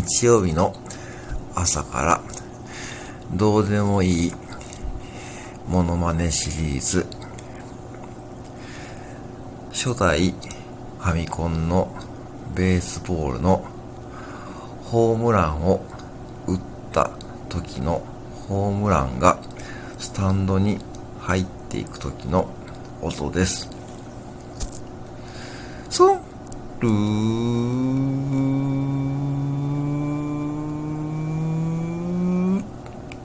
日曜日の朝からどうでもいいモノマネシリーズ初代ファミコンのベースボールのホームランを打った時のホームランがスタンドに入っていく時の音です。ソンルー